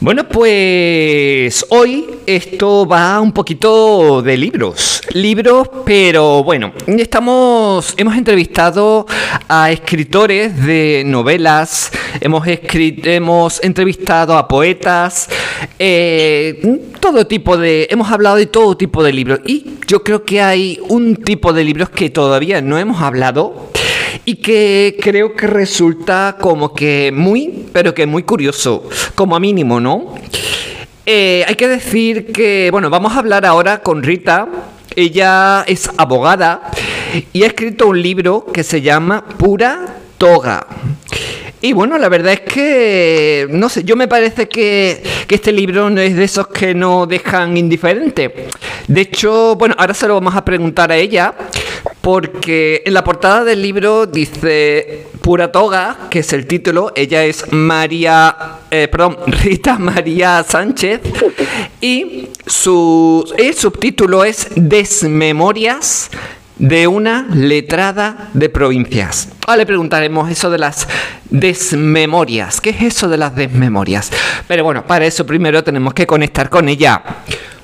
Bueno, pues hoy esto va un poquito de libros. Libros, pero bueno, estamos hemos entrevistado a escritores de novelas, hemos hemos entrevistado a poetas, eh, todo tipo de hemos hablado de todo tipo de libros y yo creo que hay un tipo de libros que todavía no hemos hablado y que creo que resulta como que muy, pero que muy curioso, como mínimo, ¿no? Eh, hay que decir que, bueno, vamos a hablar ahora con Rita. Ella es abogada y ha escrito un libro que se llama Pura Toga. Y bueno, la verdad es que, no sé, yo me parece que, que, este libro no es de esos que no dejan indiferente. De hecho, bueno, ahora se lo vamos a preguntar a ella, porque en la portada del libro dice Pura Toga, que es el título, ella es María, eh, perdón, Rita María Sánchez, y su el subtítulo es Desmemorias de una letrada de provincias. Ahora le preguntaremos eso de las desmemorias. ¿Qué es eso de las desmemorias? Pero bueno, para eso primero tenemos que conectar con ella.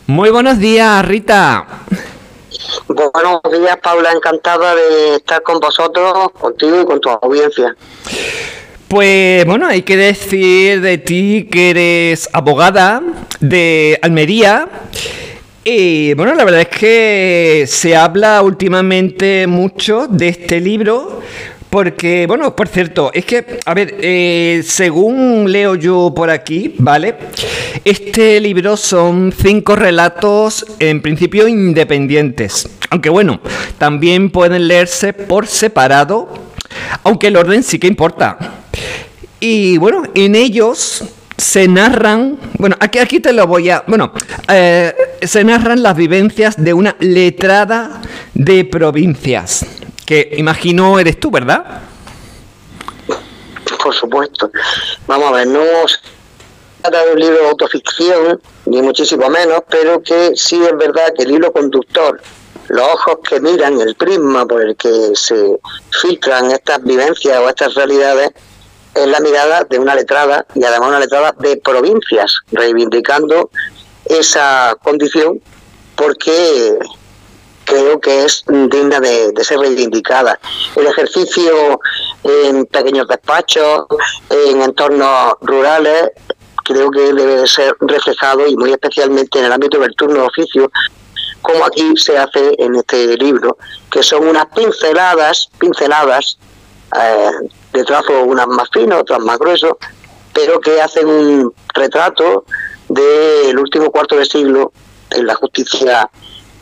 Muy buenos días, Rita. Buenos días, Paula. Encantada de estar con vosotros, contigo y con tu audiencia. Pues bueno, hay que decir de ti que eres abogada de Almería. Y bueno, la verdad es que se habla últimamente mucho de este libro. Porque, bueno, por cierto, es que, a ver, eh, según leo yo por aquí, ¿vale? Este libro son cinco relatos, en principio independientes. Aunque bueno, también pueden leerse por separado, aunque el orden sí que importa. Y bueno, en ellos se narran, bueno, aquí, aquí te lo voy a, bueno, eh, se narran las vivencias de una letrada de provincias, que imagino eres tú, ¿verdad? Por supuesto. Vamos a ver, no trata de un libro de autoficción, ni muchísimo menos, pero que sí es verdad que el hilo conductor, los ojos que miran, el prisma por el que se filtran estas vivencias o estas realidades, es la mirada de una letrada y además una letrada de provincias, reivindicando esa condición porque creo que es digna de, ser reivindicada. El ejercicio en pequeños despachos, en entornos rurales, creo que debe ser reflejado y muy especialmente en el ámbito del turno de oficio, como aquí se hace en este libro, que son unas pinceladas, pinceladas eh, de trazo, unas más finas, otras más gruesos, pero que hacen un retrato del último cuarto de siglo en la justicia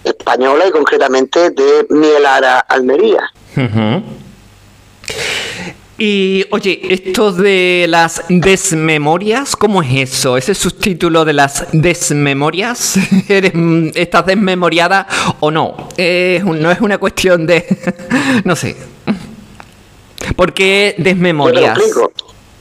española y concretamente de Mielara Almería. Y oye, esto de las desmemorias, ¿cómo es eso? ¿Ese subtítulo de las desmemorias? ¿Estás desmemoriada o no? no es una cuestión de... no sé. ¿Por qué desmemorias?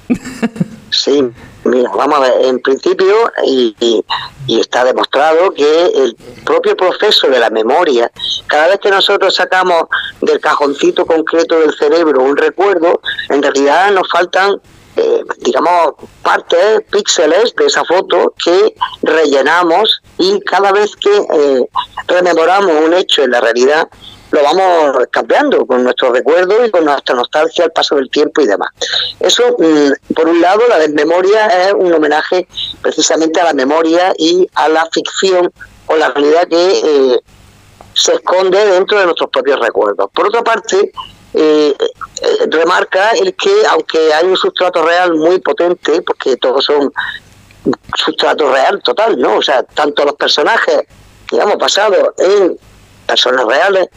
Sí, mira, vamos a ver, en principio, y, está demostrado que el propio proceso de la memoria, cada vez que nosotros sacamos del cajoncito concreto del cerebro un recuerdo, en realidad nos faltan eh, digamos, partes, píxeles de esa foto que rellenamos y cada vez que eh, rememoramos un hecho en la realidad, lo vamos cambiando con nuestros recuerdos y con nuestra nostalgia al paso del tiempo y demás. Eso, mm, por un lado, la desmemoria es un homenaje precisamente a la memoria y a la ficción o la realidad que eh, se esconde dentro de nuestros propios recuerdos. Por otra parte, eh, eh, remarca el que, aunque hay un sustrato real muy potente, porque todos son sustrato real total, ¿no? O sea, tanto los personajes, digamos, basados en personas reales,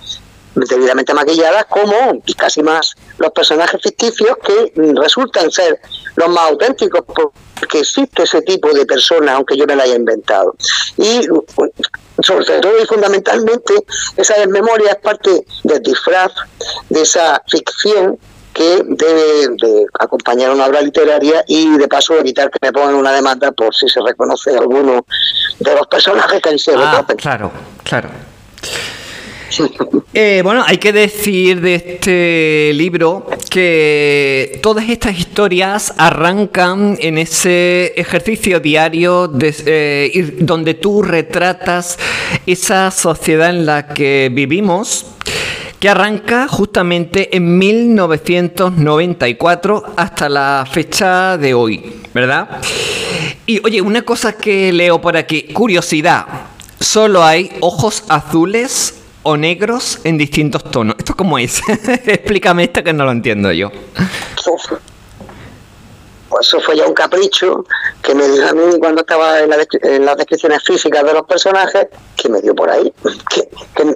debidamente maquilladas, como y casi más los personajes ficticios que resultan ser los más auténticos porque existe ese tipo de persona, aunque yo me la haya inventado. Y sobre todo y fundamentalmente esa desmemoria es parte del disfraz de esa ficción que debe de acompañar una obra literaria y de paso evitar que me pongan una demanda por si se reconoce alguno de los personajes que sido ah, Claro, claro. Eh, bueno, hay que decir de este libro que todas estas historias arrancan en ese ejercicio diario de, eh, donde tú retratas esa sociedad en la que vivimos que arranca justamente en 1994 hasta la fecha de hoy, ¿verdad? Y oye, una cosa que leo por aquí, curiosidad, solo hay ojos azules o negros en distintos tonos. ¿Esto cómo es? Explícame esto que no lo entiendo yo. Pues eso fue ya un capricho que me dio a mí cuando estaba en, las descripciones físicas de los personajes, que me dio por ahí. Que,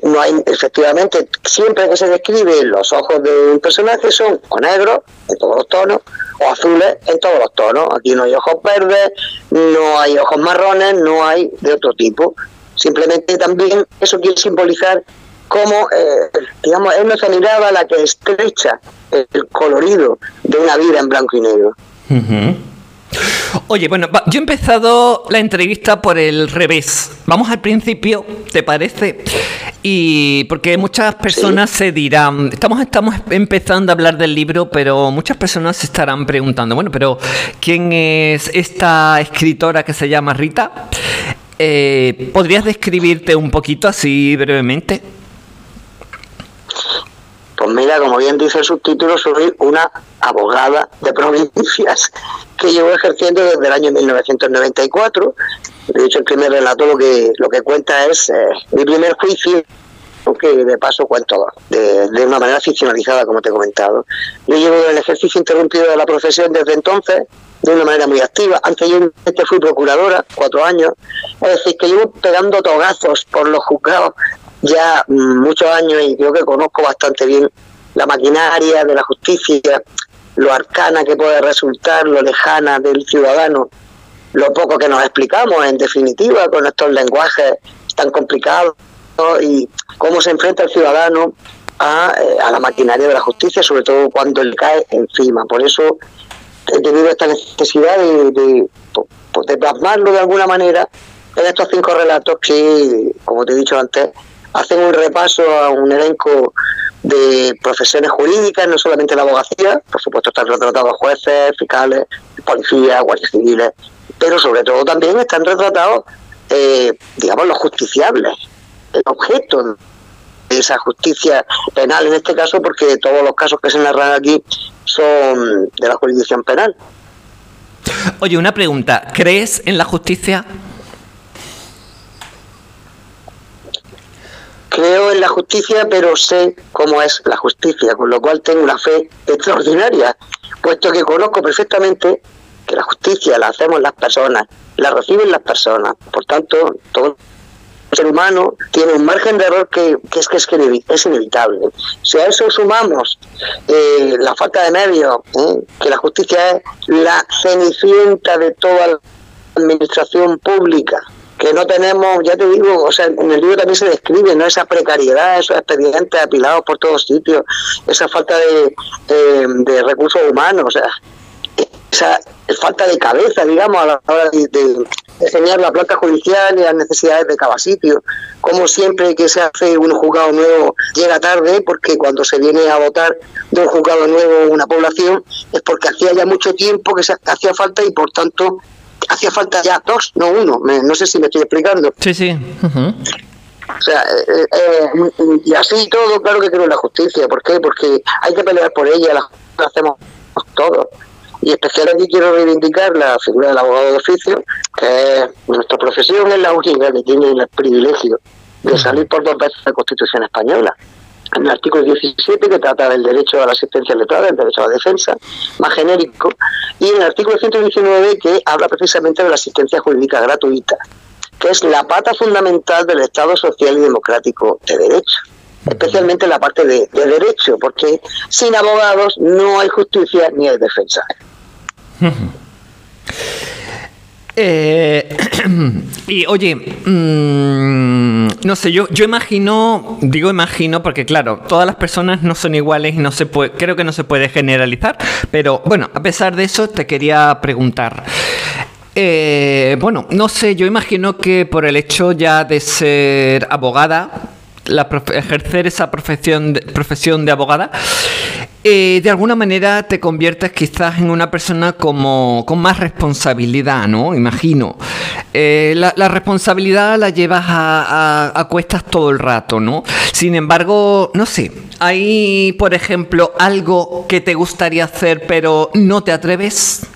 no hay, efectivamente, siempre que se describe los ojos de un personaje son o negros, en todos los tonos, o azules en todos los tonos. Aquí no hay ojos verdes, no hay ojos marrones, no hay de otro tipo. Simplemente también eso quiere simbolizar cómo, eh, digamos, es nuestra mirada la que estrecha el colorido de una vida en blanco y negro. Oye, bueno, yo he empezado la entrevista por el revés. Vamos al principio, ¿te parece? Y porque muchas personas se dirán, estamos, estamos empezando a hablar del libro, pero muchas personas se estarán preguntando, bueno, pero ¿quién es esta escritora que se llama Rita? Eh, ¿Podrías describirte un poquito así brevemente? Pues mira, como bien dice el subtítulo, soy una abogada de provincias que llevo ejerciendo desde el año 1994. De hecho, el primer relato lo que, lo que cuenta es eh, mi primer juicio, que de paso cuento de, de, una manera ficcionalizada, como te he comentado. Yo llevo el ejercicio interrumpido de la profesión desde entonces, de una manera muy activa. Antes yo fui procuradora, cuatro años. Es decir, que llevo pegando togazos por los juzgados ya mm, muchos años y creo que conozco bastante bien la maquinaria de la justicia, lo arcana que puede resultar, lo lejana del ciudadano, lo poco que nos explicamos en definitiva con estos lenguajes tan complicados y cómo se enfrenta el ciudadano a, eh, a la maquinaria de la justicia, sobre todo cuando le cae encima. Por eso he tenido esta necesidad de, de, de plasmarlo de alguna manera en estos cinco relatos que, como te he dicho antes, hacen un repaso a un elenco de profesiones jurídicas, no solamente la abogacía, por supuesto están retratados jueces, fiscales, policías, guardias civiles, pero sobre todo también están retratados, eh, digamos, los justiciables, el objeto esa justicia penal en este caso, porque todos los casos que se narran aquí son de la jurisdicción penal. Oye, una pregunta, ¿crees en la justicia? creo en la justicia, pero sé cómo es la justicia, con lo cual tengo una fe extraordinaria, puesto que conozco perfectamente que la justicia la hacemos las personas, la reciben las personas, por tanto, todo ser humano tiene un margen de error que, es que es, inevitable. Si a eso sumamos eh, la falta de medios, ¿eh? que la justicia es la cenicienta de toda la administración pública, que no tenemos, ya te digo, o sea, en el libro también se describe, ¿no? Esa precariedad, esos expedientes apilados por todos sitios, esa falta de, de, recursos humanos, o sea, esa falta de cabeza, digamos, a la hora de, de enseñar la planta judicial y las necesidades de cada sitio. Como siempre que se hace un juzgado nuevo llega tarde, porque cuando se viene a votar de un juzgado nuevo una población es porque hacía ya mucho tiempo que se hacía falta y por tanto hacía falta ya dos, no uno. no sé si me estoy explicando. Sí, sí. O sea, eh, eh, y así todo, claro que creo en la justicia. ¿Por qué? Porque hay que pelear por ella, la hacemos todos. Y especialmente quiero reivindicar la figura del abogado de oficio, que es nuestra profesión es la única que tiene el privilegio de salir por dos veces de la Constitución española en el artículo 17 que trata del derecho a la asistencia letrada, el derecho a la defensa, más genérico, y en el artículo 119 que habla precisamente de la asistencia jurídica gratuita, que es la pata fundamental del Estado social y democrático de derecho, especialmente la parte de, de derecho, porque sin abogados no hay justicia ni hay defensa. Eh, y oye, mm, no sé, yo, yo imagino, digo imagino porque claro, todas las personas no son iguales y no se puede, creo que no se puede generalizar, pero bueno, a pesar de eso te quería preguntar. Eh, bueno, no sé, yo imagino que por el hecho ya de ser abogada, ejercer esa profesión de, profesión de abogada, eh, de alguna manera te conviertes quizás en una persona como, con más responsabilidad, ¿no? Imagino. Eh, la, responsabilidad la llevas a, a, cuestas todo el rato, ¿no? Sin embargo, no sé, hay, por ejemplo, algo que te gustaría hacer pero no te atreves.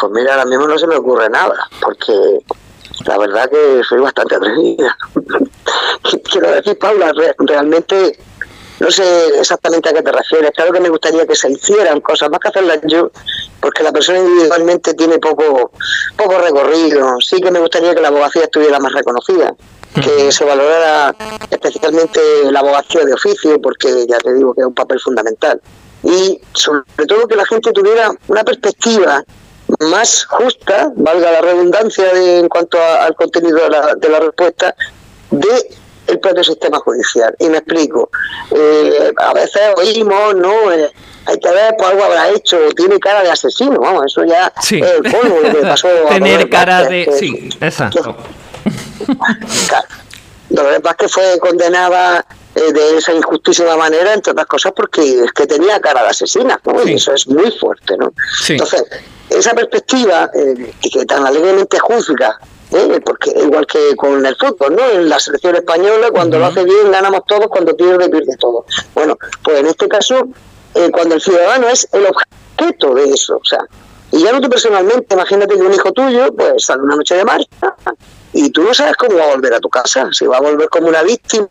Pues mira, ahora mismo no se me ocurre nada, porque la verdad que soy bastante atrevida. Quiero decir, Paula, realmente no sé exactamente a qué te refieres. Claro que me gustaría que se hicieran cosas, más que hacerlas yo, porque la persona individualmente tiene poco, poco recorrido. Sí que me gustaría que la abogacía estuviera más reconocida, que se valorara especialmente la abogacía de oficio, porque ya te digo que es un papel fundamental. Y sobre todo que la gente tuviera una perspectiva más justa, valga la redundancia en cuanto al contenido de la, de la respuesta, de el propio sistema judicial. Y me explico. Eh, a veces oímos, ¿no? Eh, hay que ver, pues algo habrá hecho, tiene cara de asesino, vamos, eso ya sí. es el polvo que pasó. Tener cara de... sí, exacto. Dolores Vázquez fue condenada eh, de esa injustísima manera, entre otras cosas, porque es que tenía cara de asesina, ¿no? Y eso es muy fuerte, ¿no? Entonces, esa perspectiva eh, que tan alegremente juzga ¿eh? porque igual que con el fútbol, ¿no? En la selección española, cuando lo hace bien, ganamos todos, cuando pierde, pierde todo. Bueno, pues en este caso, eh, cuando el ciudadano es el objeto de eso, o sea, y ya no tú personalmente, imagínate que un hijo tuyo, pues sale una noche de marcha y tú no sabes cómo va a volver a tu casa, si va a volver como una víctima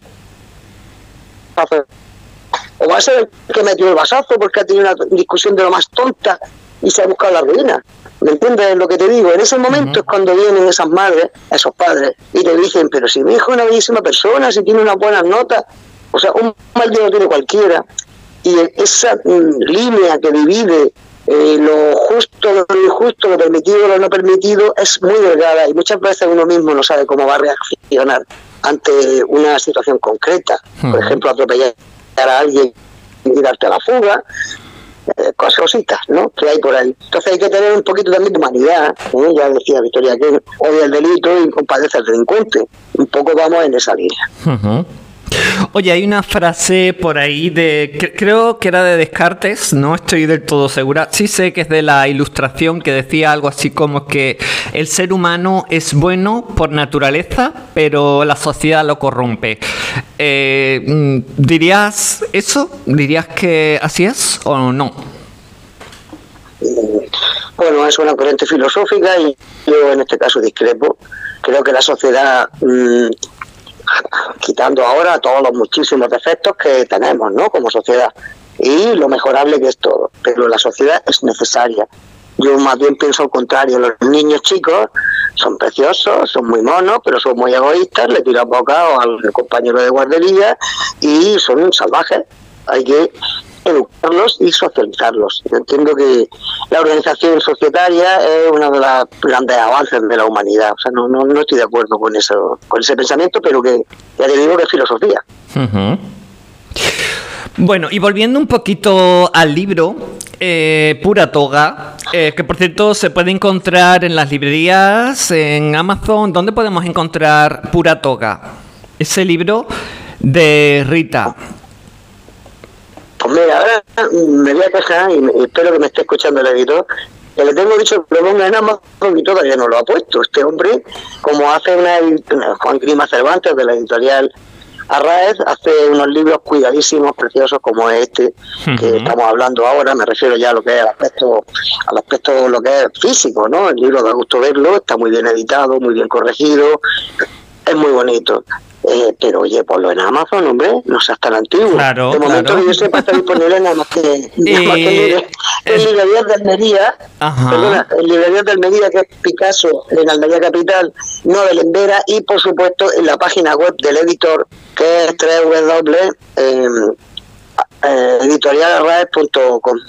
o va a ser el que metió el basazo porque ha tenido una discusión de lo más tonta y se ha buscado la ruina. ¿Me entiendes lo que te digo? En ese momento es cuando vienen esas madres, esos padres, y te dicen, pero si mi hijo es una bellísima persona, si tiene unas buenas notas, o sea, un mal día lo tiene cualquiera. Y esa mm, línea que divide eh, lo justo, lo injusto, lo permitido, lo no permitido, es muy delgada y muchas veces uno mismo no sabe cómo va a reaccionar ante una situación concreta. Por ejemplo, atropellar a alguien y darte a la fuga, cositas ¿no? que hay por ahí. Entonces hay que tener un poquito también de humanidad, ¿eh? ya decía Victoria que odia el delito y compadece al delincuente. Un poco vamos en esa línea. Oye, hay una frase por ahí de, creo que era de Descartes, no estoy del todo segura, sí sé que es de la ilustración que decía algo así como que el ser humano es bueno por naturaleza, pero la sociedad lo corrompe. Eh, mm, ¿Dirías eso? ¿Dirías que así es o no? Bueno, es una corriente filosófica y yo en este caso discrepo. Creo que la sociedad... Mm, quitando ahora todos los muchísimos defectos que tenemos, ¿no? Como sociedad y lo mejorable que es todo. Pero la sociedad es necesaria. Yo más bien pienso al contrario. Los niños chicos son preciosos, son muy monos, pero son muy egoístas, le tiran bocado al compañero de guardería y son salvajes. Hay que educarlos y socializarlos. Yo entiendo que la organización societaria es uno de los grandes avances de la humanidad. O sea, no, no, no estoy de acuerdo con eso, con ese pensamiento, pero que ya te digo que es filosofía. Bueno, y volviendo un poquito al libro, eh, Pura Toga, eh, que por cierto se puede encontrar en las librerías, en Amazon. ¿Dónde podemos encontrar Pura Toga? Ese libro de Rita. Pues mira, ahora me voy a quejar y espero que me esté escuchando el editor. Que le tengo dicho que lo ponga en Amazon y todavía no lo ha puesto. Este hombre, como hace una, Juan Grima Cervantes de la editorial Arraez, hace unos libros cuidadísimos, preciosos como este que estamos hablando ahora. Me refiero ya a lo que es el aspecto, al aspecto lo que es físico, ¿no? El libro da gusto verlo, está muy bien editado, muy bien corregido, es muy bonito. Eh, pero oye, ponlo en Amazon, hombre, no seas tan antiguo. Claro, de momento claro. yo sepa está disponible nada más que, nada más que en, en librerías de Almería, perdona, en librerías de Almería, que es Picasso, en Almería Capital, no de Lendera, y por supuesto en la página web del editor, que es www.editorialarraes.com.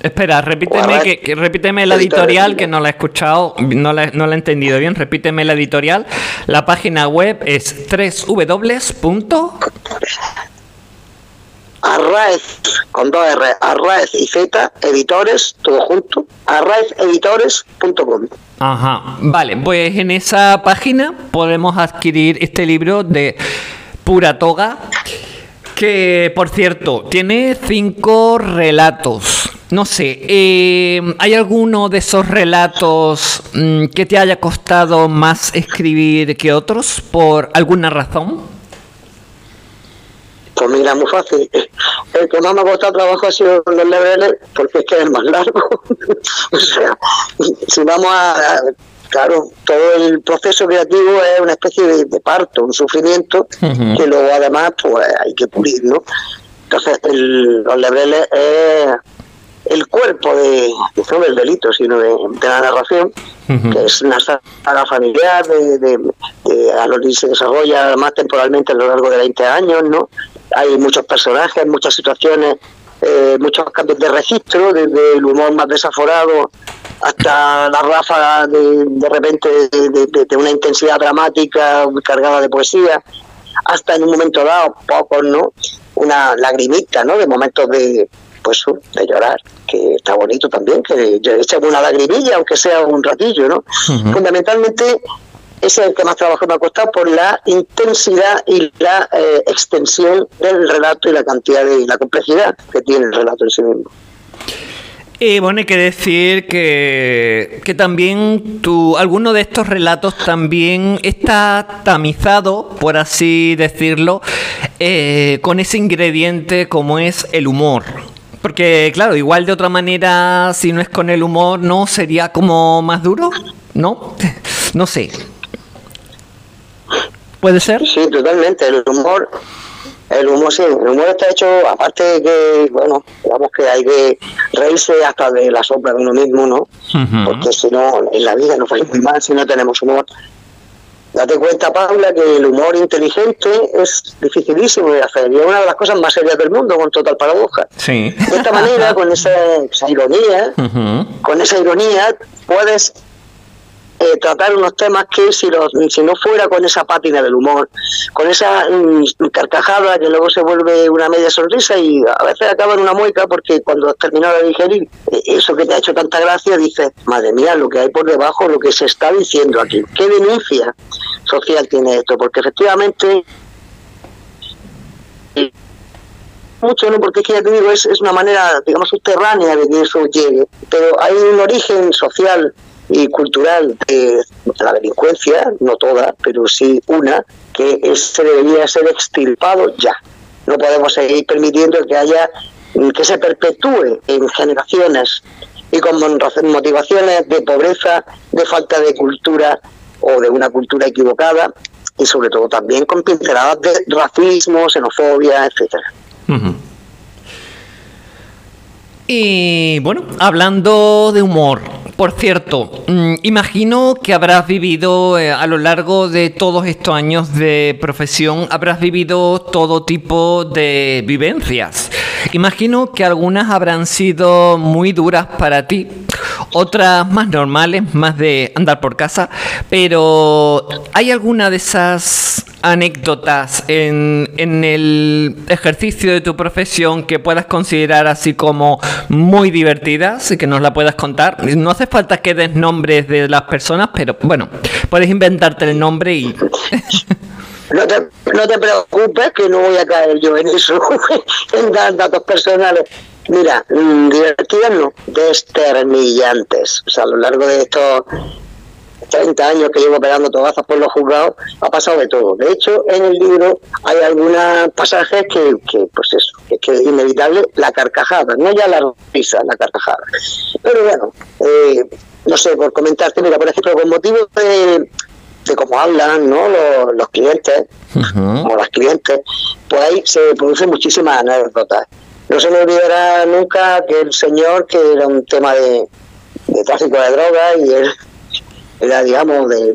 Espera, repíteme, que, que, repíteme la editorial que no la he escuchado, no la, no la he entendido bien. Repíteme la editorial. La página web es www. Arraez, con dos R, Arraez y Z, editores, todo junto, arraezeditores.com. Ajá, vale, pues en esa página podemos adquirir este libro de Pura Toga, que por cierto, tiene cinco relatos. No sé, eh, ¿hay alguno de esos relatos mm, que te haya costado más escribir que otros por alguna razón? Pues mira, muy fácil. El que más me ha costado trabajo ha sido los LBL porque es que es más largo. o sea, si vamos a, Claro, todo el proceso creativo es una especie de, parto, un sufrimiento que luego además pues hay que pulir, ¿no? Entonces, el, los lebreles es el cuerpo de, no del delito, sino de, la narración, que es una saga familiar, de, de, de, se desarrolla más temporalmente a lo largo de 20 años, ¿no? hay muchos personajes, muchas situaciones, eh, muchos cambios de registro, desde el humor más desaforado hasta la ráfaga de, de repente de, una intensidad dramática cargada de poesía, hasta en un momento dado, pocos, ¿no? Una lagrimita, ¿no? De momentos de, pues, de llorar, que está bonito también, que eche una lagrimilla, aunque sea un ratillo, ¿no? Fundamentalmente ese es el que más trabajo me ha costado por la intensidad y la eh, extensión del relato y la cantidad de la complejidad que tiene el relato en sí mismo. Y bueno, hay que decir que, que también tu, alguno de estos relatos también está tamizado, por así decirlo, eh, con ese ingrediente como es el humor. Porque, claro, igual de otra manera, si no es con el humor, ¿no? Sería como más duro, ¿no? no sé. ¿Puede ser? Sí, totalmente. El humor, el humor sí, el humor está hecho, aparte de que, bueno, digamos que hay que reírse hasta de la sombra de uno mismo, ¿no? Porque si no, en la vida nos va muy mal si no tenemos humor. Date cuenta, Paula, que el humor inteligente es dificilísimo de hacer y es una de las cosas más serias del mundo, con total paradoja. Sí. De esta manera, con esa, ironía, con esa ironía, puedes eh, tratar unos temas que si, si no fuera con esa pátina del humor, con esa mm, carcajada que luego se vuelve una media sonrisa y a veces acaba en una mueca porque cuando has terminado de digerir eh, eso que te ha hecho tanta gracia, dices, madre mía, lo que hay por debajo, lo que se está diciendo aquí, qué denuncia social tiene esto, porque efectivamente mucho, ¿no? Porque es que ya te digo, es, es una manera, digamos, subterránea de que eso llegue, pero hay un origen social y cultural de la delincuencia, no toda, pero sí una, que se debería ser extirpado ya. No podemos seguir permitiendo que haya que se perpetúe en generaciones y con motivaciones de pobreza, de falta de cultura o de una cultura equivocada y sobre todo también con pinceladas de racismo, xenofobia, etcétera. Y bueno, hablando de humor, por cierto, mm, imagino que habrás vivido eh, a lo largo de todos estos años de profesión, habrás vivido todo tipo de vivencias. Imagino que algunas habrán sido muy duras para ti, otras más normales, más de andar por casa, pero ¿hay alguna de esas anécdotas en, en, el ejercicio de tu profesión que puedas considerar así como muy divertidas y que nos la puedas contar. No hace falta que des nombres de las personas, pero bueno, puedes inventarte el nombre y... No te, no te preocupes que no voy a caer yo en eso, en dar datos personales. Mira, mm, divertidas no, desternillantes. O sea, a lo largo de estos 30 años que llevo pegando togazas por los juzgados, ha pasado de todo. De hecho, en el libro hay algunos pasajes que, que pues eso, es que es inevitable la carcajada, no ya la risa, la carcajada. Pero bueno, eh, no sé, por comentarte, mira, por ejemplo, con motivo de, de cómo hablan ¿no? los, clientes, o las clientes, pues ahí se producen muchísimas anécdotas. No se me olvidará nunca que el señor, que era un tema de, de tráfico de drogas y él era, digamos, de,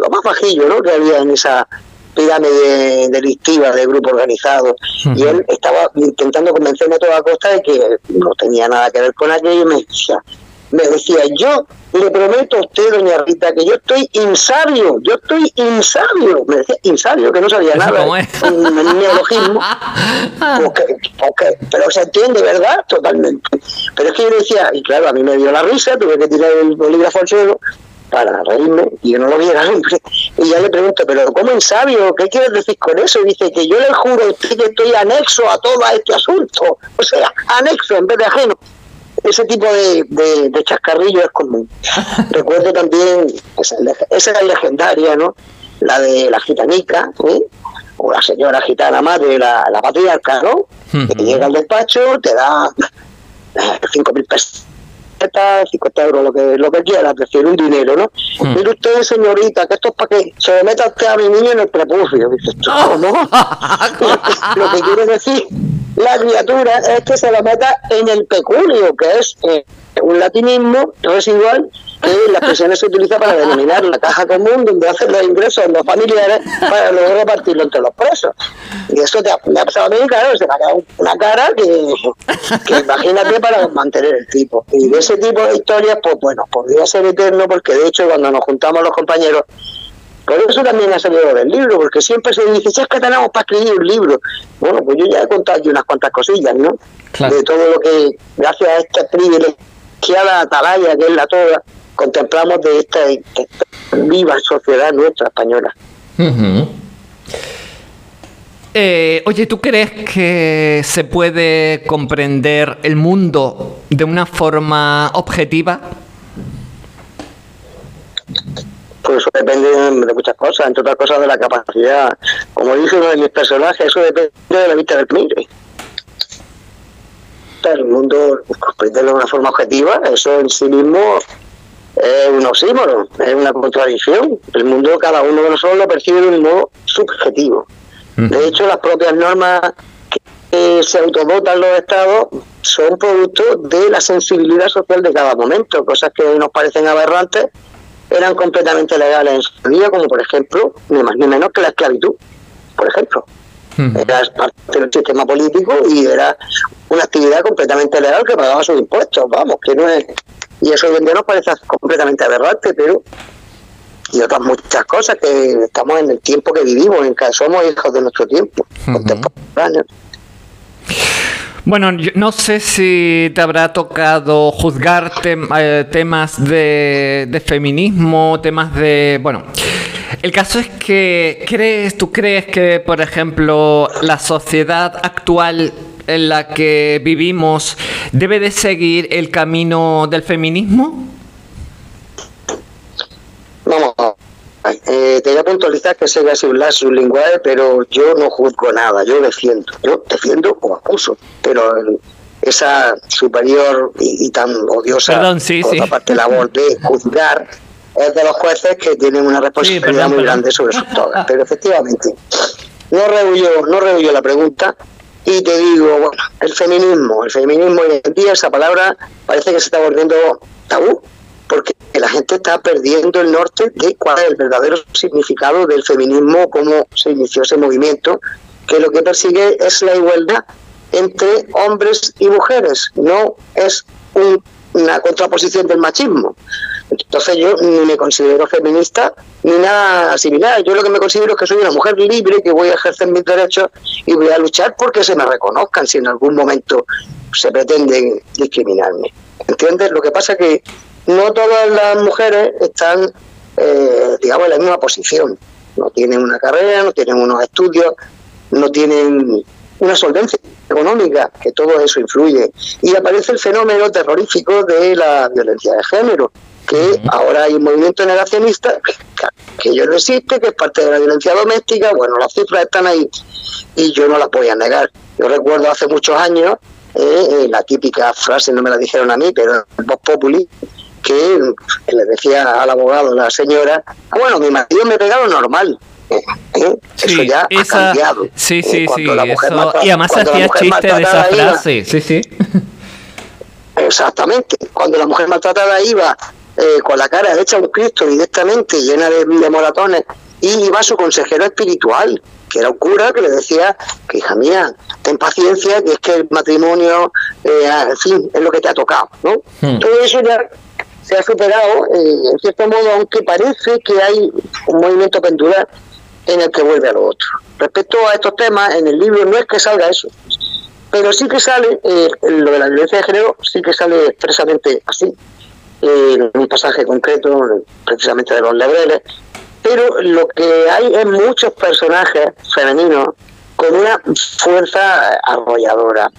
lo más bajillo ¿no? que había en esa pirámide delictiva de grupo organizado. Y él estaba intentando convencerme a toda costa de que no tenía nada que ver con aquello y me decía, me decía, yo le prometo a usted, doña Rita, que yo estoy insabio, yo estoy insabio, me decía insabio, que no sabía nada, en neologismo, pero se entiende, ¿verdad? Totalmente. Pero es que yo decía, y claro, a mí me dio la risa, tuve que tirar el bolígrafo al suelo, para reírme y yo no lo viera Y ya le pregunto, ¿pero cómo insabio? ¿Qué quieres decir con eso? Y dice que yo le juro a usted que estoy anexo a todo este asunto. O sea, anexo en vez de ajeno ese tipo de, de, chascarrillo es común. Recuerdo también, esa, esa es legendaria, ¿no? La de la gitanica, ¿eh? o la señora gitana madre, la, la patriarca, ¿no? Que llega al despacho, te da cinco mil pesos 50 euros, lo que, lo que quiera, prefiero un dinero, ¿no? Mire usted, señorita, que esto es para que se lo meta usted a mi niño en el prepucio. Dice, ¿cómo? lo que quiere decir la criatura es que se lo meta en el peculio, que es eh, un latinismo residual que la expresión se utiliza para denominar la caja común donde hacen los ingresos los familiares para luego repartirlo entre los presos. Y eso te ha, me ha pasado a mí, claro, se me ha quedado una cara que, que imagínate para mantener el tipo. Y de ese tipo de historias, pues bueno, podría ser eterno porque de hecho cuando nos juntamos los compañeros por eso también ha salido del libro, porque siempre se dice, si es que tenemos para escribir un libro. Bueno, pues yo ya he contado aquí unas cuantas cosillas, ¿no? De todo lo que, gracias a esta privilegiada atalaya que es la toda, contemplamos de esta, viva sociedad nuestra española. Eh, oye, ¿tú crees que se puede comprender el mundo de una forma objetiva? Pues eso depende de muchas cosas, entre otras cosas de la capacidad. Como dice uno de mis personajes, eso depende de la vista del mire. El mundo, comprenderlo de una forma objetiva, eso en sí mismo es un oxímoron, es una contradicción. El mundo, cada uno de nosotros lo percibe de un modo subjetivo. De hecho, las propias normas que se autodotan los estados son producto de la sensibilidad social de cada momento, cosas que hoy nos parecen aberrantes eran completamente legales en su día, como por ejemplo, ni más ni menos que la esclavitud, por ejemplo. Era parte del sistema político y era una actividad completamente legal que pagaba sus impuestos, vamos, que no es... Y eso hoy en día nos parece completamente aberrante, pero... Y otras muchas cosas que estamos en el tiempo que vivimos, en que somos hijos de nuestro tiempo, contemporáneos. Bueno, no sé si te habrá tocado juzgar eh, temas de, feminismo, temas de... Bueno, el caso es que crees, tú crees que, por ejemplo, la sociedad actual en la que vivimos debe de seguir el camino del feminismo? Vamos, eh, te voy a puntualizar que sea un lazo lenguaje, pero yo no juzgo nada, yo defiendo, yo defiendo o acuso, pero esa superior y, tan odiosa por parte labor de juzgar es de los jueces que tienen una responsabilidad muy grande sobre sus togas. Pero efectivamente, no rehuyo, no rehuyo la pregunta y te digo, bueno, el feminismo, el feminismo hoy en día, esa palabra parece que se está volviendo tabú porque la gente está perdiendo el norte de cuál es el verdadero significado del feminismo, cómo se inició ese movimiento, que lo que persigue es la igualdad entre hombres y mujeres, no es una contraposición del machismo. Entonces yo ni me considero feminista ni nada similar. Yo lo que me considero es que soy una mujer libre, que voy a ejercer mis derechos y voy a luchar porque se me reconozcan si en algún momento se pretende discriminarme. ¿Entiendes? Lo que pasa es que no todas las mujeres están, eh, digamos, en la misma posición. No tienen una carrera, no tienen unos estudios, no tienen una solvencia económica, que todo eso influye. Y aparece el fenómeno terrorífico de la violencia de género, que ahora hay un movimiento negacionista que yo no existe, que es parte de la violencia doméstica. Bueno, las cifras están ahí y yo no las voy a negar. Yo recuerdo hace muchos años eh, eh, la típica frase, no me la dijeron a mí, pero Voz Populi, que le decía al abogado, la señora, ah, bueno, mi marido me pegado normal. ¿Eh? eso ya ha cambiado. Sí, sí, sí. y además hacía chiste de esa frase. sí, sí. Exactamente. Cuando la mujer maltratada iba eh, con la cara hecha un Cristo directamente, llena de, moratones, y iba su consejero espiritual, que era un cura que le decía que hija mía, ten paciencia, que es que el matrimonio, eh, en fin, es lo que te ha tocado, ¿no? Hmm. Todo eso ya se ha superado, eh, en cierto modo, aunque parece que hay un movimiento pendular en el que vuelve a lo otro. Respecto a estos temas, en el libro no es que salga eso, pero sí que sale, eh, lo de la violencia de género, sí que sale expresamente así, en un pasaje concreto, precisamente de los lebreles, pero lo que hay es muchos personajes femeninos con una fuerza arrolladora,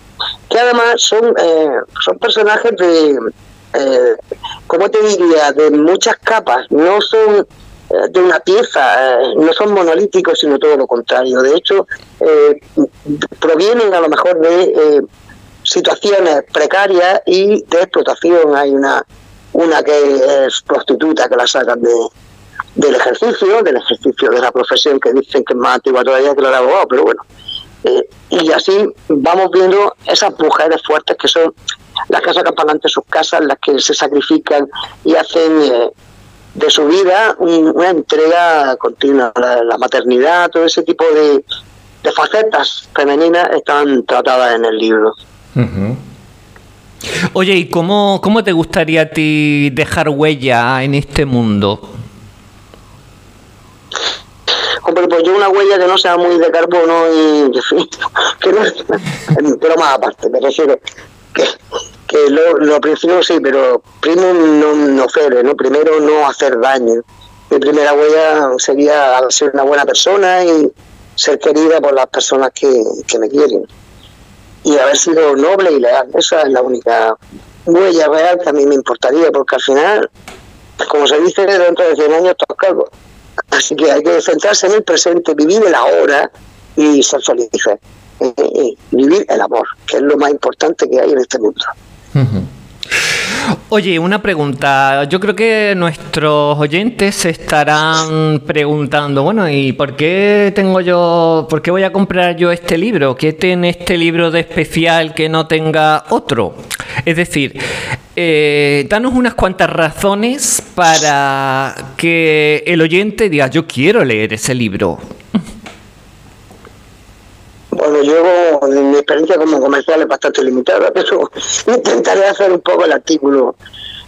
que además son, eh, son personajes de, eh, ¿cómo te diría?, de muchas capas, no son eh, de una pieza, eh, no son monolíticos, sino todo lo contrario. De hecho, provienen a lo mejor de situaciones precarias y de explotación. Hay una, una que es prostituta que la sacan de, del ejercicio, del ejercicio de la profesión que dicen que es más antigua todavía que la de abogado, pero bueno. Eh, y así vamos viendo esas mujeres fuertes que son las que sacan para adelante sus casas, las que se sacrifican y hacen eh, de su vida una entrega continua. La, maternidad, todo ese tipo de, facetas femeninas están tratadas en el libro. Oye, ¿y cómo, cómo te gustaría a ti dejar huella en este mundo? Hombre, pues yo una huella que no sea muy de carbono y que no, pero más aparte, me refiero que, lo, lo principio sí, pero primero no, no fere, ¿no? Primero no hacer daño. Mi primera huella sería ser una buena persona y ser querida por las personas que, que me quieren. Y haber sido noble y leal. Esa es la única huella real que a mí me importaría, porque al final, como se dice, dentro de 100 años todos calvos. Así que hay que centrarse en el presente, vivir el ahora y ser felices. Eh, eh, vivir el amor, que es lo más importante que hay en este mundo. Oye, una pregunta. Yo creo que nuestros oyentes se estarán preguntando, bueno, ¿y por qué tengo yo, por qué voy a comprar yo este libro? ¿Qué tiene este libro de especial que no tenga otro? Es decir, eh, danos unas cuantas razones para que el oyente diga, yo quiero leer ese libro. Bueno, yo, mi experiencia como comercial es bastante limitada, pero intentaré hacer un poco el artículo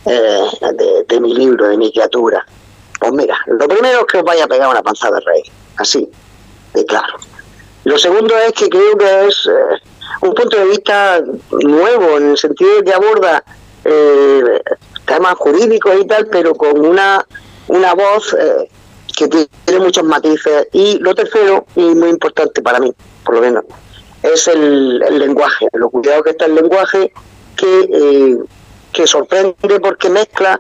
eh, de, mi libro, de mi criatura. Pues mira, lo primero es que os vaya a pegar una panza de rey, así, de claro. Lo segundo es que creo que es eh, un punto de vista nuevo, en el sentido de que aborda eh, temas jurídicos y tal, pero con una, una voz que tiene muchos matices. Y lo tercero, y muy importante para mí, por lo menos, es el, lenguaje, lo cuidado que está el lenguaje, que, eh, que sorprende porque mezcla,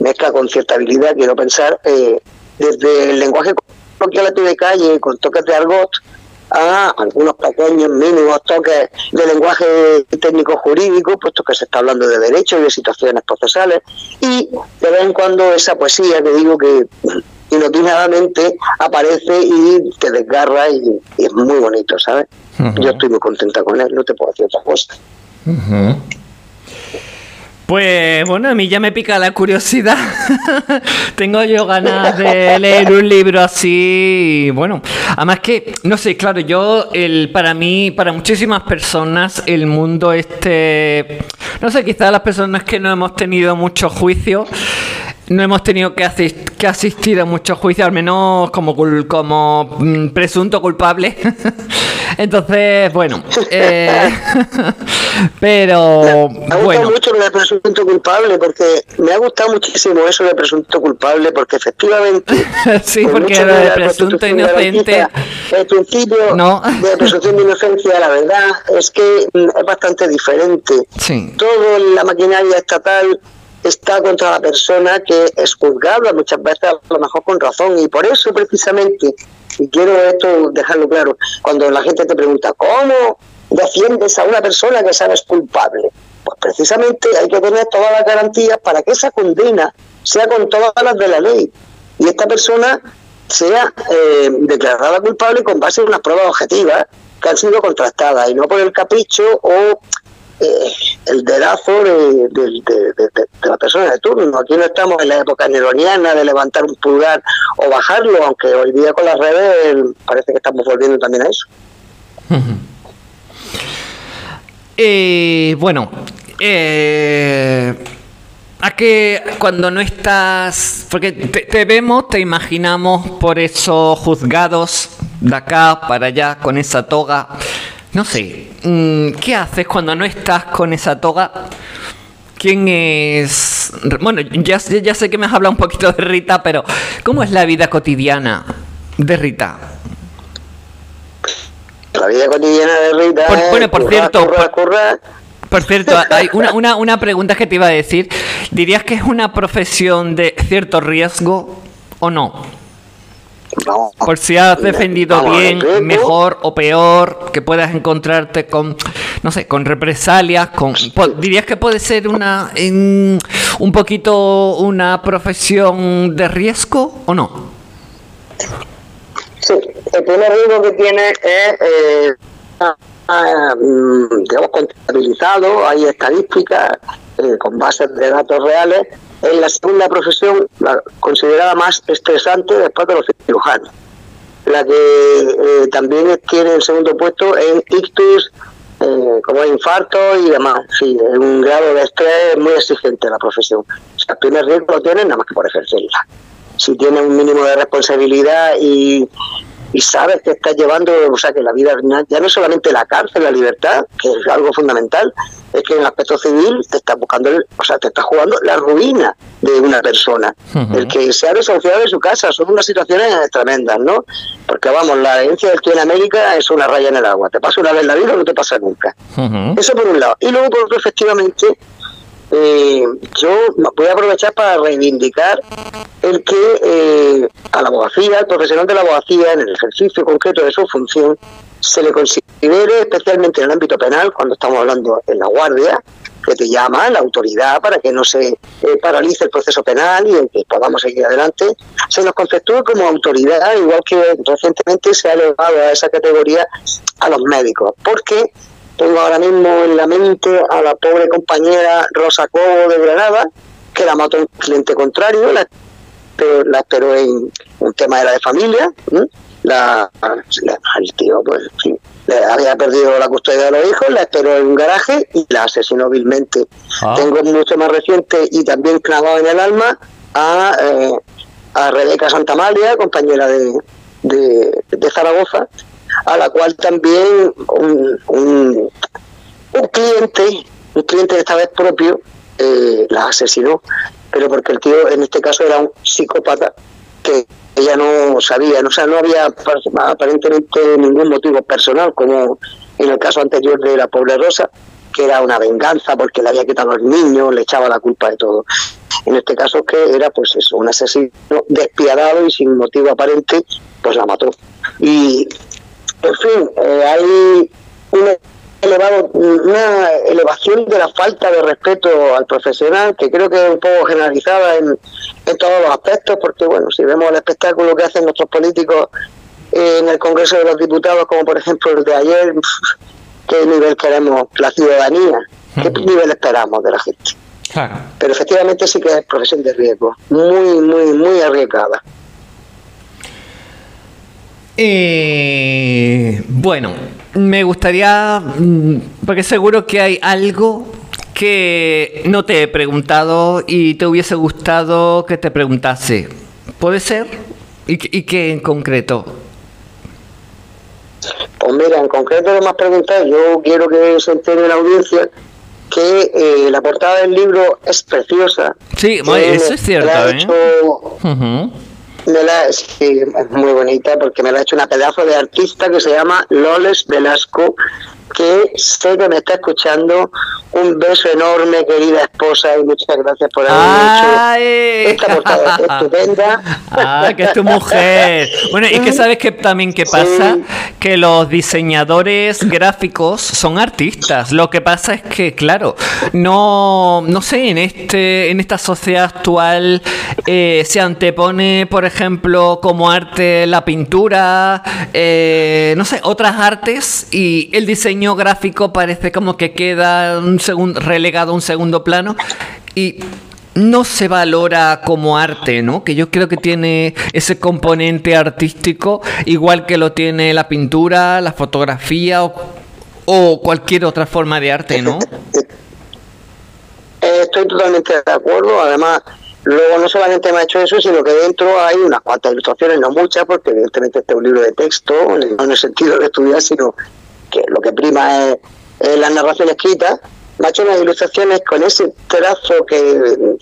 mezcla con cierta habilidad, quiero pensar, eh, desde el lenguaje coloquial de calle, con toques de argot, a algunos pequeños, mínimos toques de lenguaje técnico jurídico, puesto que se está hablando de derechos y de situaciones procesales, y de vez en cuando esa poesía que digo que inopinadamente aparece y te desgarra y, es muy bonito, ¿sabes? Yo estoy muy contenta con él, no te puedo decir otra cosa. Pues bueno, a mí ya me pica la curiosidad. Tengo yo ganas de leer un libro así. Bueno, además que, no sé, claro, yo, el, para mí, para muchísimas personas, el mundo este, no sé, quizás las personas que no hemos tenido mucho juicio, no hemos tenido que, que asistir a muchos juicios, al menos como, como mm, presunto culpable. Entonces, bueno. Eh, pero. Me ha gustado mucho lo de presunto culpable, porque me ha gustado muchísimo eso de presunto culpable, porque efectivamente. sí, porque lo de presunto inocente. El principio de presunción de inocencia, la verdad, es que es bastante diferente. Sí. Todo la maquinaria estatal está contra la persona que es juzgada muchas veces a lo mejor con razón. Y por eso precisamente y quiero esto dejarlo claro cuando la gente te pregunta cómo defiendes a una persona que sabes culpable pues precisamente hay que tener todas las garantías para que esa condena sea con todas las de la ley y esta persona sea eh, declarada culpable con base en unas pruebas objetivas que han sido contrastadas y no por el capricho o eh, el dedazo de, la persona de turno. Aquí no estamos en la época neroniana de levantar un pulgar o bajarlo, aunque hoy día con las redes parece que estamos volviendo también a eso. Eh, bueno, eh, a que cuando no estás, porque te, vemos, te imaginamos por esos juzgados de acá para allá con esa toga. No sé, ¿qué haces cuando no estás con esa toga? ¿Quién es? Bueno, ya, ya sé que me has hablado un poquito de Rita, pero ¿cómo es la vida cotidiana de Rita? La vida cotidiana de Rita. bueno, por cierto, por cierto, hay una, una, una pregunta que te iba a decir. ¿Dirías que es una profesión de cierto riesgo o no? Por si has defendido bien, mejor o peor, que puedas encontrarte con, no sé, con represalias, con, dirías que puede ser una, en, un poquito una profesión de riesgo o no? Sí, el primer riesgo que tiene es eh, Mm, digamos, contabilizado, hay estadísticas eh, con bases de datos reales. Es la segunda profesión la considerada más estresante después de los cirujanos. La que eh, también tiene el segundo puesto en ictus, eh, como infarto y demás. Sí, es un grado de estrés muy exigente la profesión. O sea, el primer riesgo lo tiene nada más que por ejercerla. Si tiene un mínimo de responsabilidad y, y sabes que estás llevando, o sea, que la vida ya no solamente la cárcel, la libertad, que es algo fundamental, es que en el aspecto civil te estás buscando, o sea, te estás jugando la ruina de una persona. El que se ha desahuciado de su casa, son unas situaciones tremendas, ¿no? Porque vamos, la herencia del tío en América es una raya en el agua. Te pasa una vez en la vida o no te pasa nunca. Eso por un lado. Y luego por otro, efectivamente, eh, yo voy a aprovechar para reivindicar el que eh, a la abogacía, al profesional de la abogacía, en el ejercicio concreto de su función, se le considere, especialmente en el ámbito penal, cuando estamos hablando en la guardia, que te llama la autoridad para que no se eh, paralice el proceso penal y que podamos seguir adelante, se nos conceptúa como autoridad, igual que recientemente se ha elevado a esa categoría a los médicos, porque tengo ahora mismo en la mente a la pobre compañera Rosa Cobo de Granada, que la mató un cliente contrario, la, la esperó en un tema de la de familia, la, el tío pues había perdido la custodia de los hijos, la esperó en un garaje y la asesinó vilmente. Ah. Tengo mucho más reciente y también clavado en el alma a, eh, a Rebeca Santamalia, compañera de, de, de Zaragoza, a la cual también un, un, cliente, un cliente esta vez propio, eh, la asesinó, pero porque el tío en este caso era un psicópata que ella no sabía, o sea, no había aparentemente ningún motivo personal, como en el caso anterior de la pobre Rosa, que era una venganza porque le había quitado a los niños, le echaba la culpa de todo. En este caso que era pues eso, un asesino despiadado y sin motivo aparente, pues la mató. Y en fin, eh, hay una, elevado, una elevación de la falta de respeto al profesional que creo que es un poco generalizada en, todos los aspectos, porque bueno, si vemos el espectáculo que hacen nuestros políticos en el Congreso de los Diputados, como por ejemplo el de ayer, ¿qué nivel queremos la ciudadanía? ¿Qué nivel esperamos de la gente? Pero efectivamente sí que es profesión de riesgo, muy, muy, muy arriesgada. Eh, bueno, me gustaría, mm, porque seguro que hay algo que no te he preguntado y te hubiese gustado que te preguntase. ¿Puede ser? ¿Y, qué en concreto? Pues mira, en concreto lo más preguntado, yo quiero que se entere la audiencia que eh, la portada del libro es preciosa. Sí, eso es cierto. ¿eh? Me la, es muy bonita porque me la ha hecho una pedazo de artista que se llama Loles Velasco, que sé que me está escuchando. Un beso enorme, querida esposa, y muchas gracias por haberme hecho esta portada estupenda. Ah, que es tu mujer. Bueno, y que sabes que también qué pasa, que los diseñadores gráficos son artistas. Lo que pasa es que, claro, no, no sé, en este, en esta sociedad actual eh, se antepone, por ejemplo, como arte la pintura, eh, no sé, otras artes y el diseño gráfico parece como que queda un segundo, relegado a un segundo plano y no se valora como arte, ¿no? Que yo creo que tiene ese componente artístico, igual que lo tiene la pintura, la fotografía o, cualquier otra forma de arte, ¿no? Eh, estoy totalmente de acuerdo. Además, luego no solamente me ha hecho eso, sino que dentro hay unas cuantas ilustraciones, no muchas, porque evidentemente este es un libro de texto, no en el sentido de estudiar, sino que lo que prima es, la narración escrita. Me ha hecho unas ilustraciones con ese trazo que eh,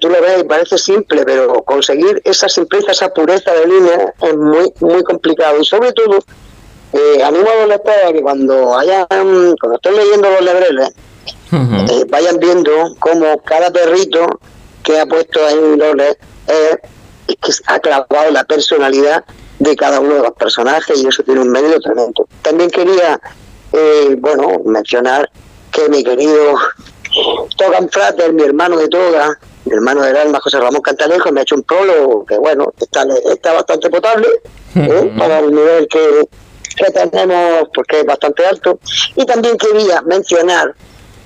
tú lo ves y parece simple, pero conseguir esa simpleza, esa pureza de línea es muy muy complicado. Y sobre todo, eh, animo a los lectores a que cuando hayan, cuando estén leyendo los lebreles, eh, vayan viendo cómo cada perrito que ha puesto ahí un doble es que ha clavado la personalidad de cada uno de los personajes y eso tiene un medio tremendo. También quería, eh, bueno, mencionar que mi querido Togan Frater, mi hermano de toda, mi hermano del alma José Ramón Cantalejo, me ha hecho un prólogo que, bueno, está, está bastante potable ¿eh? para el nivel que, que tenemos, porque es bastante alto. Y también quería mencionar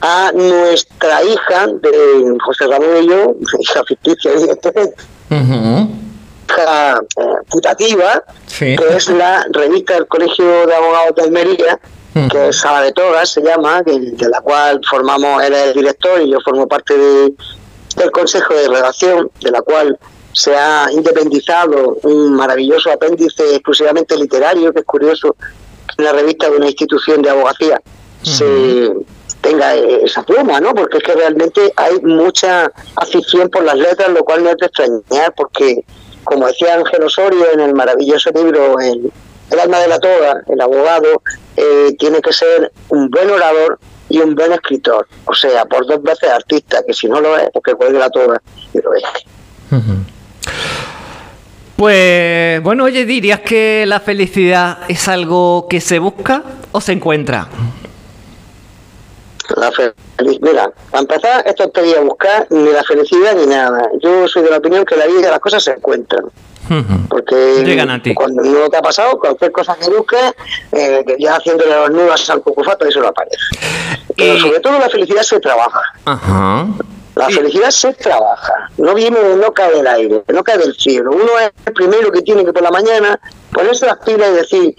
a nuestra hija de José Ramón y yo, hija ficticia, evidentemente, hija eh, putativa, que es la revista del Colegio de Abogados de Almería, que es Sala de Togas, se llama, de la cual formamos, él es el director y yo formo parte de, del Consejo de Redacción, de la cual se ha independizado un maravilloso apéndice exclusivamente literario, que es curioso que en la revista de una institución de abogacía. Se tenga esa pluma, ¿no? Porque es que realmente hay mucha afición por las letras, lo cual no es de extrañar, porque, como decía Ángel Osorio en el maravilloso libro El, alma de la toga, el abogado eh, tiene que ser un buen orador y un buen escritor, o sea, por dos veces artista, que si no lo es, porque cuelgue la toga y lo es. Pues bueno, oye, ¿dirías que la felicidad es algo que se busca o se encuentra? La Mira, para empezar, esto te voy a buscar ni la felicidad ni nada. Yo soy de la opinión que la vida las cosas se encuentran. Porque cuando no te ha pasado, cualquier cosa que busques, eh, ya haciéndole los nudos al cucufato, eso no aparece. Pero sobre todo la felicidad se trabaja. La felicidad se trabaja, no viene, no cae del aire, no cae del cielo. Uno es el primero que tiene que por la mañana ponerse las pilas y decir,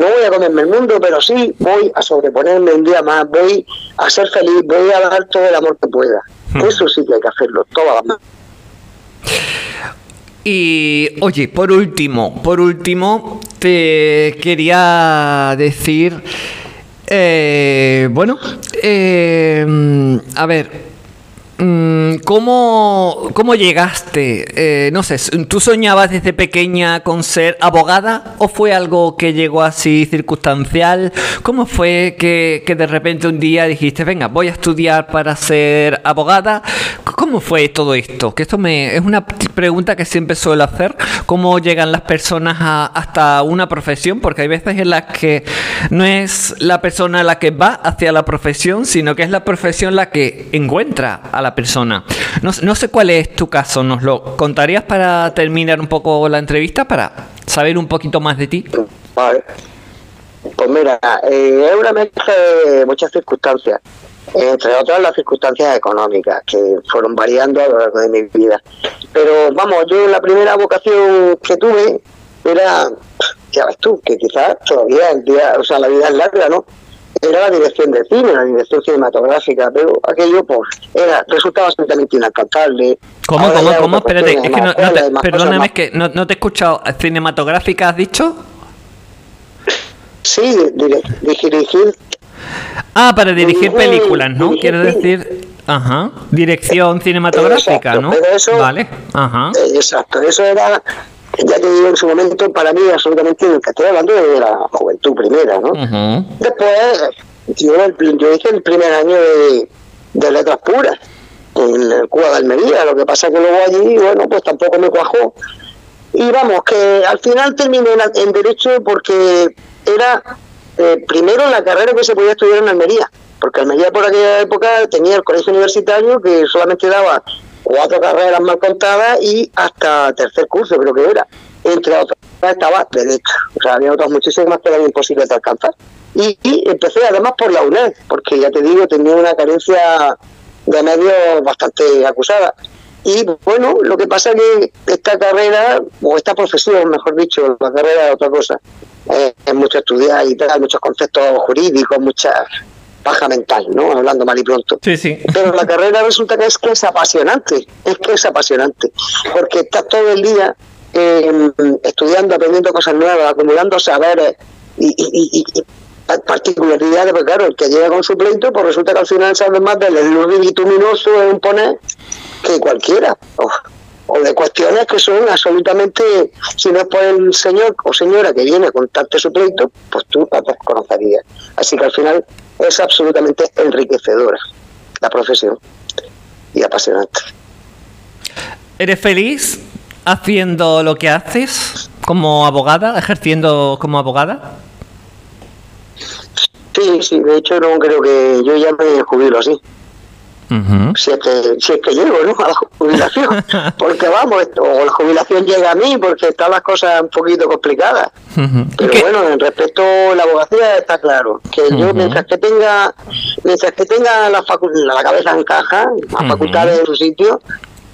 no voy a comerme el mundo, pero sí voy a sobreponerme un día más, voy a ser feliz, voy a dar todo el amor que pueda. Hmm. Eso sí que hay que hacerlo, todas las y oye, por último, por último, te quería decir, eh, bueno, eh, a ver, ¿Cómo, ¿Cómo, llegaste? Eh, no sé, ¿tú soñabas desde pequeña con ser abogada o fue algo que llegó así circunstancial? ¿Cómo fue que, que, de repente un día dijiste, venga, voy a estudiar para ser abogada? ¿Cómo fue todo esto? Que esto me es una pregunta que siempre suelo hacer. ¿Cómo llegan las personas a, hasta una profesión? Porque hay veces en las que no es la persona la que va hacia la profesión, sino que es la profesión la que encuentra a la persona. No, sé cuál es tu caso, ¿nos lo contarías para terminar un poco la entrevista, para saber un poquito más de ti? Vale. Pues mira, eh, es una mezcla de muchas circunstancias, entre otras las circunstancias económicas que fueron variando a lo largo de mi vida. Pero vamos, yo la primera vocación que tuve era, ya ves tú, que quizás todavía el día, o sea, la vida es larga, ¿no? era la dirección de cine, la dirección cinematográfica, pero aquello pues era, resultaba absolutamente inalcanzable. ¿Cómo, cómo, cómo? Espérate, es que no, te, perdóname, es que no, no, te he escuchado. ¿Cinematográfica has dicho? Sí, dirigir. Ah, para dirigir películas, ¿no? Quiero decir, ajá, dirección cinematográfica, ¿no? vale, ajá. Exacto, eso era ya te digo en su momento, para mí absolutamente que estoy hablando de la juventud primera, ¿no? Después, yo, yo, hice el primer año de, letras puras en el Cuba de Almería, lo que pasa que luego allí, bueno, pues tampoco me cuajó. Y vamos, que al final terminé en, Derecho porque era eh, primero la carrera que se podía estudiar en Almería, porque Almería por aquella época tenía el colegio universitario que solamente daba cuatro carreras mal contadas y hasta tercer curso creo que era. Entre otras estaba derecho. O sea, había otras muchísimas que eran imposibles de alcanzar. Y, empecé además por la UNED, porque ya te digo, tenía una carencia de medios bastante acusada. Y bueno, lo que pasa es que esta carrera, o esta profesión, mejor dicho, la carrera es otra cosa, es mucho estudiar y tal, muchos conceptos jurídicos, muchas paja mental, ¿no? Hablando mal y pronto. Sí, sí. Pero la carrera resulta que es que es apasionante, es que es apasionante, porque estás todo el día eh, estudiando, aprendiendo cosas nuevas, acumulando saberes y, y, y, particularidades, porque claro, el que llega con su pleito, pues resulta que al final sabe más del luz bituminoso en poner que cualquiera. O de cuestiones que son absolutamente, si no es por el señor o señora que viene a contarte su pleito, pues tú la desconocerías. Así que al final es absolutamente enriquecedora la profesión y apasionante. ¿Eres feliz haciendo lo que haces como abogada, ejerciendo como abogada? Sí, sí, de hecho no creo que yo ya me jubilo así. Si, es que, si es que llego ¿no? a la jubilación, porque vamos, o la jubilación llega a mí porque están las cosas un poquito complicadas. Pero bueno, en respecto a la abogacía está claro, que yo mientras que tenga mientras que tenga la, la cabeza en caja, las facultades en su sitio,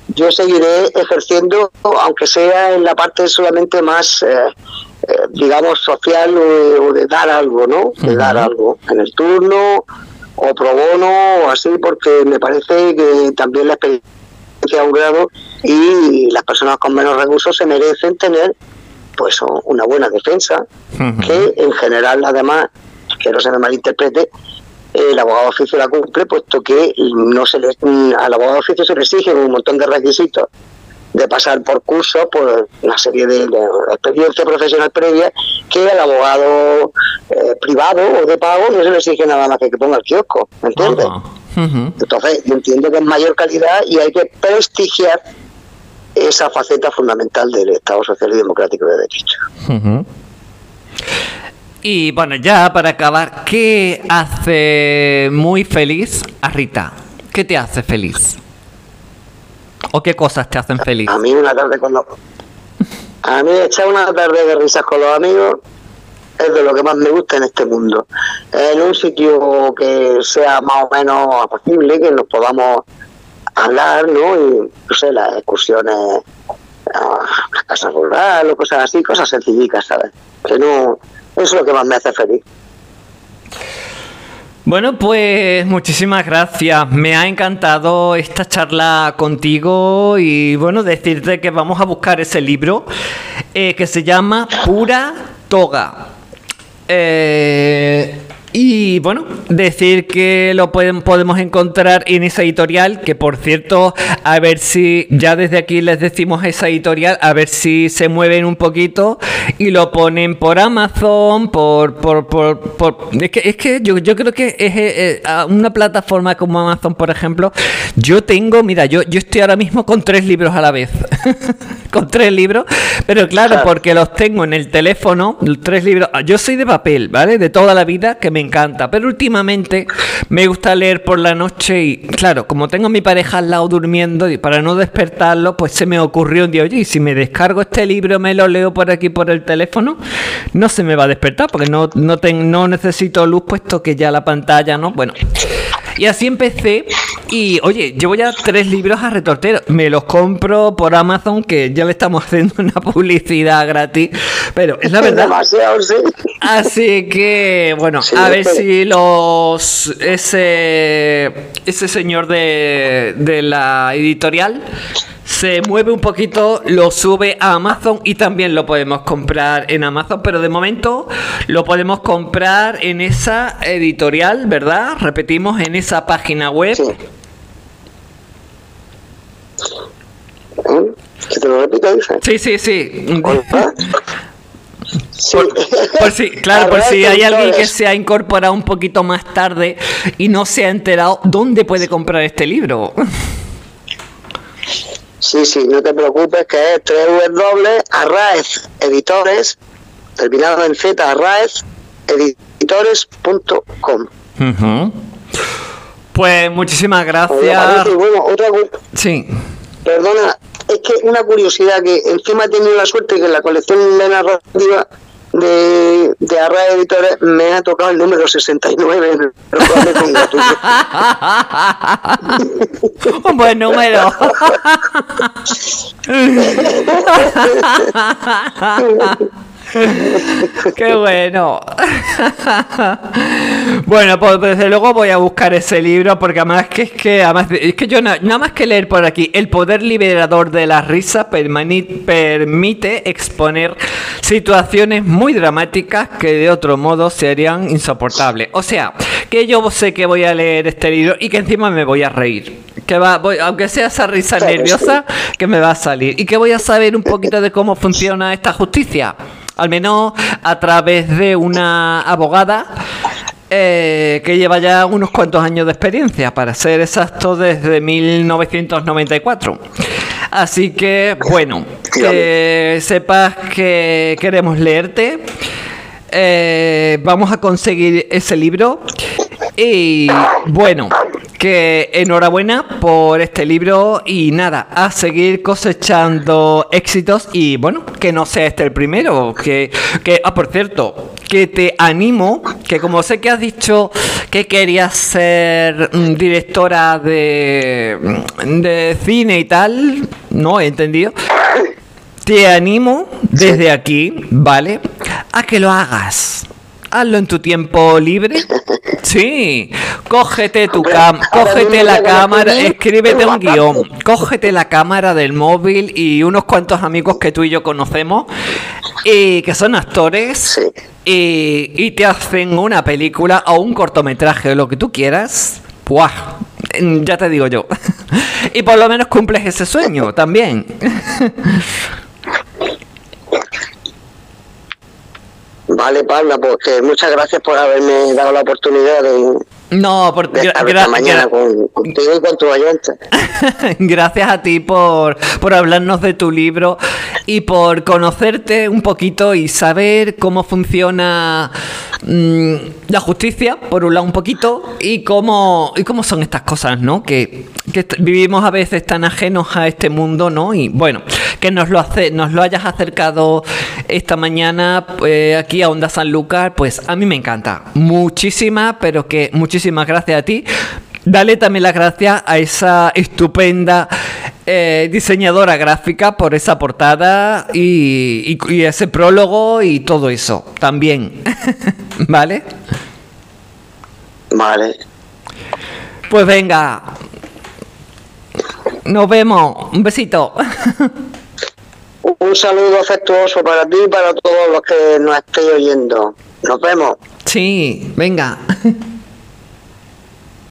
yo seguiré ejerciendo, aunque sea en la parte solamente más, eh, eh, digamos, social o, de dar algo, ¿no? De dar algo en el turno o pro bono o así, porque me parece que también la experiencia a un grado y las personas con menos recursos se merecen tener pues una buena defensa, que en general además, que no se me malinterprete, el abogado de oficio la cumple, puesto que no se le, al abogado de oficio se le exigen un montón de requisitos de pasar por cursos, por una serie de, experiencia profesional previa, que al abogado eh, privado o de pago no se le exige nada más que que ponga el kiosco, ¿me entiendes? Entonces, yo entiendo que es mayor calidad y hay que prestigiar esa faceta fundamental del Estado Social y Democrático de Derecho. Y bueno, ya para acabar, ¿qué hace muy feliz a Rita? ¿Qué te hace feliz? ¿O qué cosas te hacen feliz? A mí una tarde con los... A mí echar una tarde de risas con los amigos es de lo que más me gusta en este mundo. En un sitio que sea más o menos posible, que nos podamos hablar, ¿no? Y, no sé, las excursiones a las casas rurales o cosas así, cosas sencillitas, ¿sabes? Que no es lo que más me hace feliz. Bueno, pues muchísimas gracias. Me ha encantado esta charla contigo y bueno, decirte que vamos a buscar ese libro eh, que se llama Pura Toga. Eh, y bueno, decir que lo pueden, podemos encontrar en esa editorial, que por cierto, a ver si ya desde aquí les decimos esa editorial, a ver si se mueven un poquito y lo ponen por Amazon, por... por, por, es que, es que yo, yo creo que es eh, eh, una plataforma como Amazon, por ejemplo, yo tengo, mira, yo, yo estoy ahora mismo con tres libros a la vez, con tres libros, pero claro, porque los tengo en el teléfono, tres libros, yo soy de papel, ¿vale? De toda la vida, que me encanta. Pero últimamente me gusta leer por la noche y, claro, como tengo a mi pareja al lado durmiendo y para no despertarlo, pues se me ocurrió un día, oye, y si me descargo este libro, me lo leo por aquí por el teléfono, no se me va a despertar porque no, no, no necesito luz puesto que ya la pantalla, ¿no? Bueno. Y así empecé y oye, llevo ya tres libros a retortero. Me los compro por Amazon, que ya le estamos haciendo una publicidad gratis. Pero es la verdad. Así que, bueno, a ver si los. Ese. Ese señor de, de la editorial se mueve un poquito, lo sube a Amazon y también lo podemos comprar en Amazon, pero de momento lo podemos comprar en esa editorial, ¿verdad? Repetimos, en esa página web. Sí. ¿Que te lo repito, Sí, sí, sí. Por, si, claro, por si hay alguien que se ha incorporado un poquito más tarde y no se ha enterado, ¿dónde puede comprar este libro? Sí, sí, no te preocupes, que es www Arraez Editores, terminado en Z, Arraez Editores.com. Pues muchísimas gracias. sí. Perdona, es que una curiosidad que encima he tenido la suerte que en la colección de narrativa de, de Arra Editores me ha tocado el número 69. Un buen número. Qué bueno. Bueno, pues desde luego voy a buscar ese libro porque además que es que además es que yo nada más que leer por aquí el poder liberador de la risa permite exponer situaciones muy dramáticas que de otro modo serían insoportables. O sea, que yo sé que voy a leer este libro y que encima me voy a reír. Que va, voy, aunque sea esa risa nerviosa, que me va a salir. Y que voy a saber un poquito de cómo funciona esta justicia. Al menos a través de una abogada eh, que lleva ya unos cuantos años de experiencia, para ser exacto, desde 1994. Así que, bueno, que sepas que queremos leerte. Eh, vamos a conseguir ese libro. Y bueno, que enhorabuena por este libro y nada, a seguir cosechando éxitos y bueno, que no sea este el primero, que, que ah, por cierto, que te animo, que como sé que has dicho que querías ser mm, directora de, mm, de cine y tal, no he entendido. Te animo desde aquí, ¿vale? A que lo hagas. Hazlo en tu tiempo libre. Sí, cógete tu cam cógete la cámara, escríbete un guion, cógete la cámara del móvil y unos cuantos amigos que tú y yo conocemos y que son actores y, te hacen una película o un cortometraje o lo que tú quieras. ¡Buah! Ya te digo yo. y por lo menos cumples ese sueño también. Vale, Pablo, pues muchas gracias por haberme dado la oportunidad de, no, por esta mañana con, contigo y con tu gracias a ti por, por hablarnos de tu libro y por conocerte un poquito y saber cómo funciona mm, la justicia, por un lado un poquito, y cómo, y cómo son estas cosas, ¿no? Que, que vivimos a veces tan ajenos a este mundo, ¿no? Y bueno, que nos lo, hace, nos lo hayas acercado esta mañana eh, aquí a Onda San Lucas, pues a mí me encanta. Muchísimas, pero que muchísimas gracias a ti. Dale también las gracias a esa estupenda eh, diseñadora gráfica por esa portada y, y, ese prólogo y todo eso también. ¿Vale? Vale. Pues venga. Nos vemos. Un besito. Un saludo afectuoso para ti y para todos los que nos estéis oyendo. Nos vemos. Sí, venga.